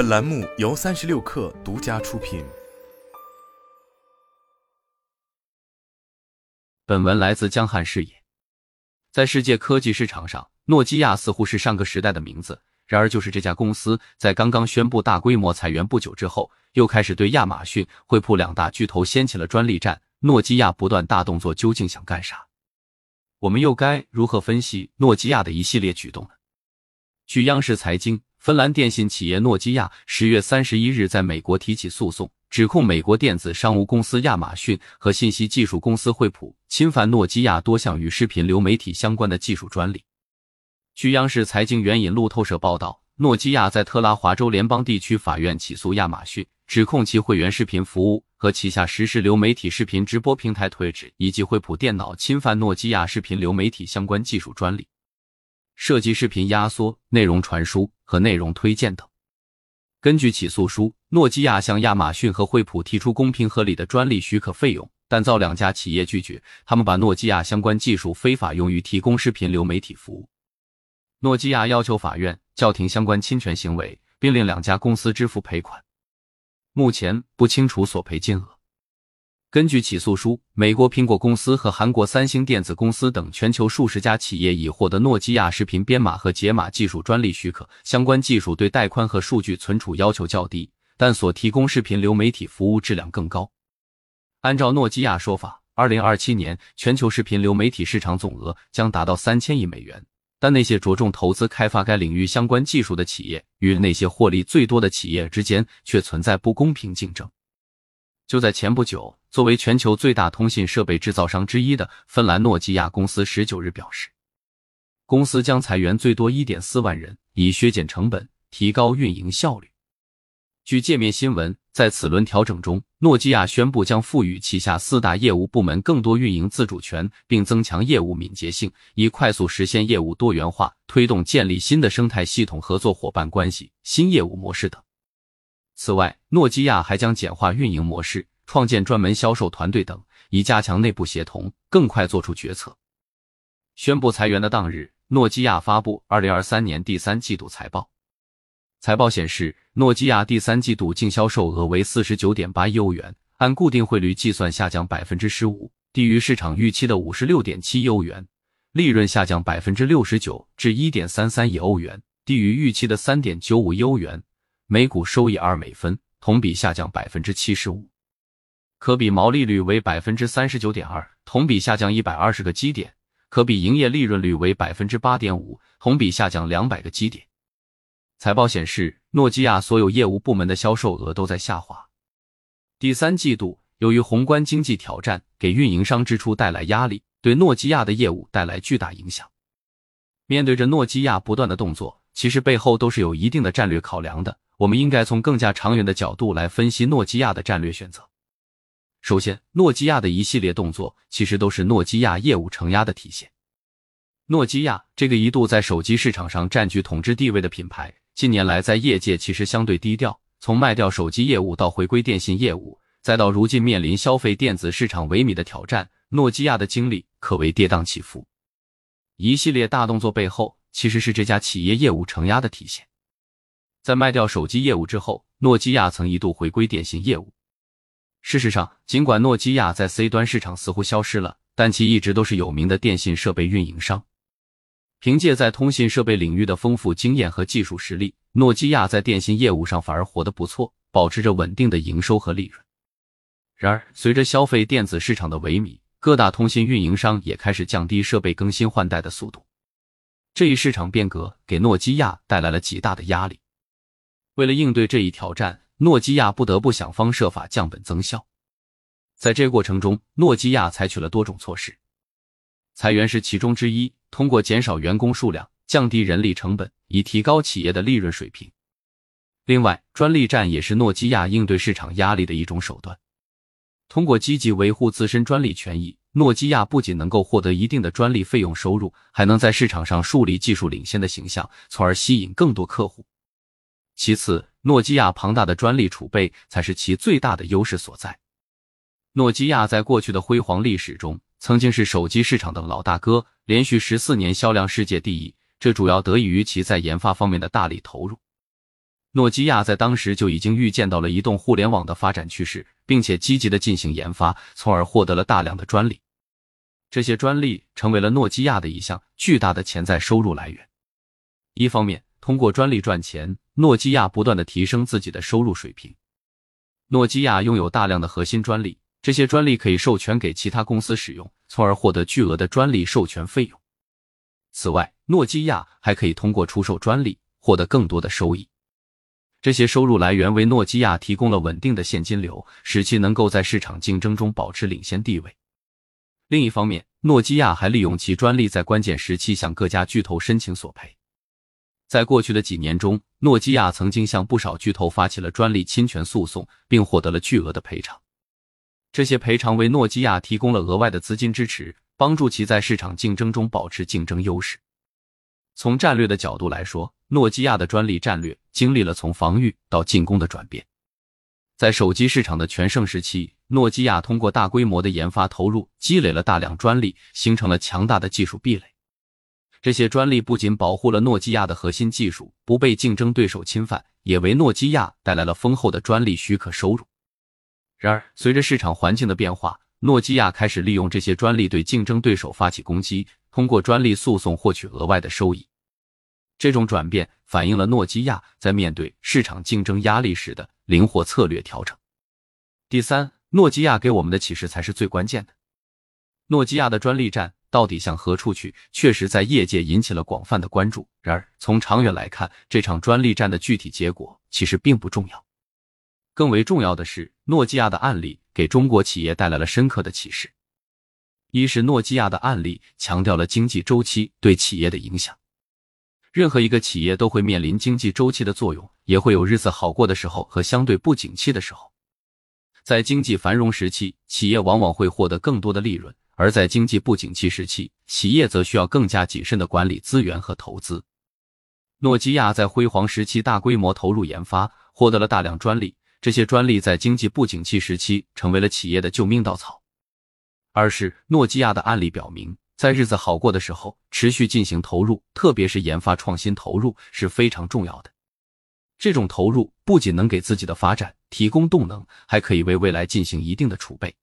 本栏目由三十六氪独家出品。本文来自江汉视野。在世界科技市场上，诺基亚似乎是上个时代的名字。然而，就是这家公司在刚刚宣布大规模裁员不久之后，又开始对亚马逊、惠普两大巨头掀起了专利战。诺基亚不断大动作，究竟想干啥？我们又该如何分析诺基亚的一系列举动呢？据央视财经，芬兰电信企业诺基亚十月三十一日在美国提起诉讼，指控美国电子商务公司亚马逊和信息技术公司惠普侵犯诺基亚多项与视频流媒体相关的技术专利。据央视财经援引路透社报道，诺基亚在特拉华州联邦地区法院起诉亚马逊，指控其会员视频服务和旗下实时流媒体视频直播平台 Twitch 以及惠普电脑侵犯诺基亚视频流媒体相关技术专利，涉及视频压缩、内容传输和内容推荐等。根据起诉书，诺基亚向亚马逊和惠普提出公平合理的专利许可费用，但遭两家企业拒绝。他们把诺基亚相关技术非法用于提供视频流媒体服务。诺基亚要求法院叫停相关侵权行为，并令两家公司支付赔款。目前不清楚索赔金额。根据起诉书，美国苹果公司和韩国三星电子公司等全球数十家企业已获得诺基亚视频编码和解码技术专利许可。相关技术对带宽和数据存储要求较低，但所提供视频流媒体服务质量更高。按照诺基亚说法，二零二七年全球视频流媒体市场总额将达到三千亿美元。但那些着重投资开发该领域相关技术的企业，与那些获利最多的企业之间却存在不公平竞争。就在前不久，作为全球最大通信设备制造商之一的芬兰诺基亚公司十九日表示，公司将裁员最多一点四万人，以削减成本，提高运营效率。据界面新闻，在此轮调整中，诺基亚宣布将赋予旗下四大业务部门更多运营自主权，并增强业务敏捷性，以快速实现业务多元化，推动建立新的生态系统合作伙伴关系、新业务模式等。此外，诺基亚还将简化运营模式，创建专门销售团队等，以加强内部协同，更快做出决策。宣布裁员的当日，诺基亚发布二零二三年第三季度财报。财报显示，诺基亚第三季度净销售额为四十九点八亿欧元，按固定汇率计算下降百分之十五，低于市场预期的五十六点七亿欧元；利润下降百分之六十九至一点三三亿欧元，低于预期的三点九五亿欧元；每股收益二美分，同比下降百分之七十五；可比毛利率为百分之三十九点二，同比下降一百二十个基点；可比营业利润率为百分之八点五，同比下降两百个基点。财报显示，诺基亚所有业务部门的销售额都在下滑。第三季度，由于宏观经济挑战给运营商支出带来压力，对诺基亚的业务带来巨大影响。面对着诺基亚不断的动作，其实背后都是有一定的战略考量的。我们应该从更加长远的角度来分析诺基亚的战略选择。首先，诺基亚的一系列动作其实都是诺基亚业务承压的体现。诺基亚这个一度在手机市场上占据统治地位的品牌。近年来，在业界其实相对低调。从卖掉手机业务到回归电信业务，再到如今面临消费电子市场萎靡的挑战，诺基亚的经历可谓跌宕起伏。一系列大动作背后，其实是这家企业业务承压的体现。在卖掉手机业务之后，诺基亚曾一度回归电信业务。事实上，尽管诺基亚在 C 端市场似乎消失了，但其一直都是有名的电信设备运营商。凭借在通信设备领域的丰富经验和技术实力，诺基亚在电信业务上反而活得不错，保持着稳定的营收和利润。然而，随着消费电子市场的萎靡，各大通信运营商也开始降低设备更新换代的速度。这一市场变革给诺基亚带来了极大的压力。为了应对这一挑战，诺基亚不得不想方设法降本增效。在这过程中，诺基亚采取了多种措施。裁员是其中之一，通过减少员工数量、降低人力成本，以提高企业的利润水平。另外，专利战也是诺基亚应对市场压力的一种手段。通过积极维护自身专利权益，诺基亚不仅能够获得一定的专利费用收入，还能在市场上树立技术领先的形象，从而吸引更多客户。其次，诺基亚庞大的专利储备才是其最大的优势所在。诺基亚在过去的辉煌历史中。曾经是手机市场的老大哥，连续十四年销量世界第一，这主要得益于其在研发方面的大力投入。诺基亚在当时就已经预见到了移动互联网的发展趋势，并且积极的进行研发，从而获得了大量的专利。这些专利成为了诺基亚的一项巨大的潜在收入来源。一方面，通过专利赚钱，诺基亚不断的提升自己的收入水平。诺基亚拥有大量的核心专利，这些专利可以授权给其他公司使用，从而获得巨额的专利授权费用。此外，诺基亚还可以通过出售专利获得更多的收益。这些收入来源为诺基亚提供了稳定的现金流，使其能够在市场竞争中保持领先地位。另一方面，诺基亚还利用其专利在关键时期向各家巨头申请索赔。在过去的几年中，诺基亚曾经向不少巨头发起了专利侵权诉讼，并获得了巨额的赔偿。这些赔偿为诺基亚提供了额外的资金支持，帮助其在市场竞争中保持竞争优势。从战略的角度来说，诺基亚的专利战略经历了从防御到进攻的转变。在手机市场的全盛时期，诺基亚通过大规模的研发投入，积累了大量专利，形成了强大的技术壁垒。这些专利不仅保护了诺基亚的核心技术不被竞争对手侵犯，也为诺基亚带来了丰厚的专利许可收入。然而，随着市场环境的变化，诺基亚开始利用这些专利对竞争对手发起攻击，通过专利诉讼获取额外的收益。这种转变反映了诺基亚在面对市场竞争压力时的灵活策略调整。第三，诺基亚给我们的启示才是最关键的。诺基亚的专利战到底向何处去，确实在业界引起了广泛的关注。然而，从长远来看，这场专利战的具体结果其实并不重要。更为重要的是，诺基亚的案例给中国企业带来了深刻的启示。一是诺基亚的案例强调了经济周期对企业的影响。任何一个企业都会面临经济周期的作用，也会有日子好过的时候和相对不景气的时候。在经济繁荣时期，企业往往会获得更多的利润；而在经济不景气时期，企业则需要更加谨慎的管理资源和投资。诺基亚在辉煌时期大规模投入研发，获得了大量专利，这些专利在经济不景气时期成为了企业的救命稻草。二是诺基亚的案例表明。在日子好过的时候，持续进行投入，特别是研发创新投入是非常重要的。这种投入不仅能给自己的发展提供动能，还可以为未来进行一定的储备。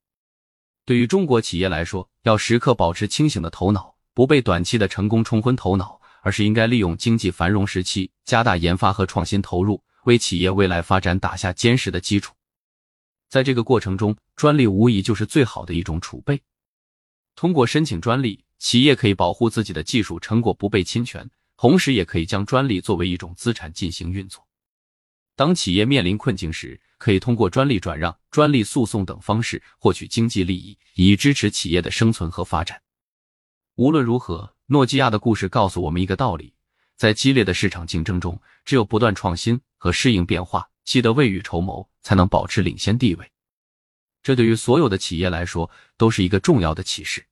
对于中国企业来说，要时刻保持清醒的头脑，不被短期的成功冲昏头脑，而是应该利用经济繁荣时期加大研发和创新投入，为企业未来发展打下坚实的基础。在这个过程中，专利无疑就是最好的一种储备。通过申请专利。企业可以保护自己的技术成果不被侵权，同时也可以将专利作为一种资产进行运作。当企业面临困境时，可以通过专利转让、专利诉讼等方式获取经济利益，以支持企业的生存和发展。无论如何，诺基亚的故事告诉我们一个道理：在激烈的市场竞争中，只有不断创新和适应变化，记得未雨绸缪，才能保持领先地位。这对于所有的企业来说，都是一个重要的启示。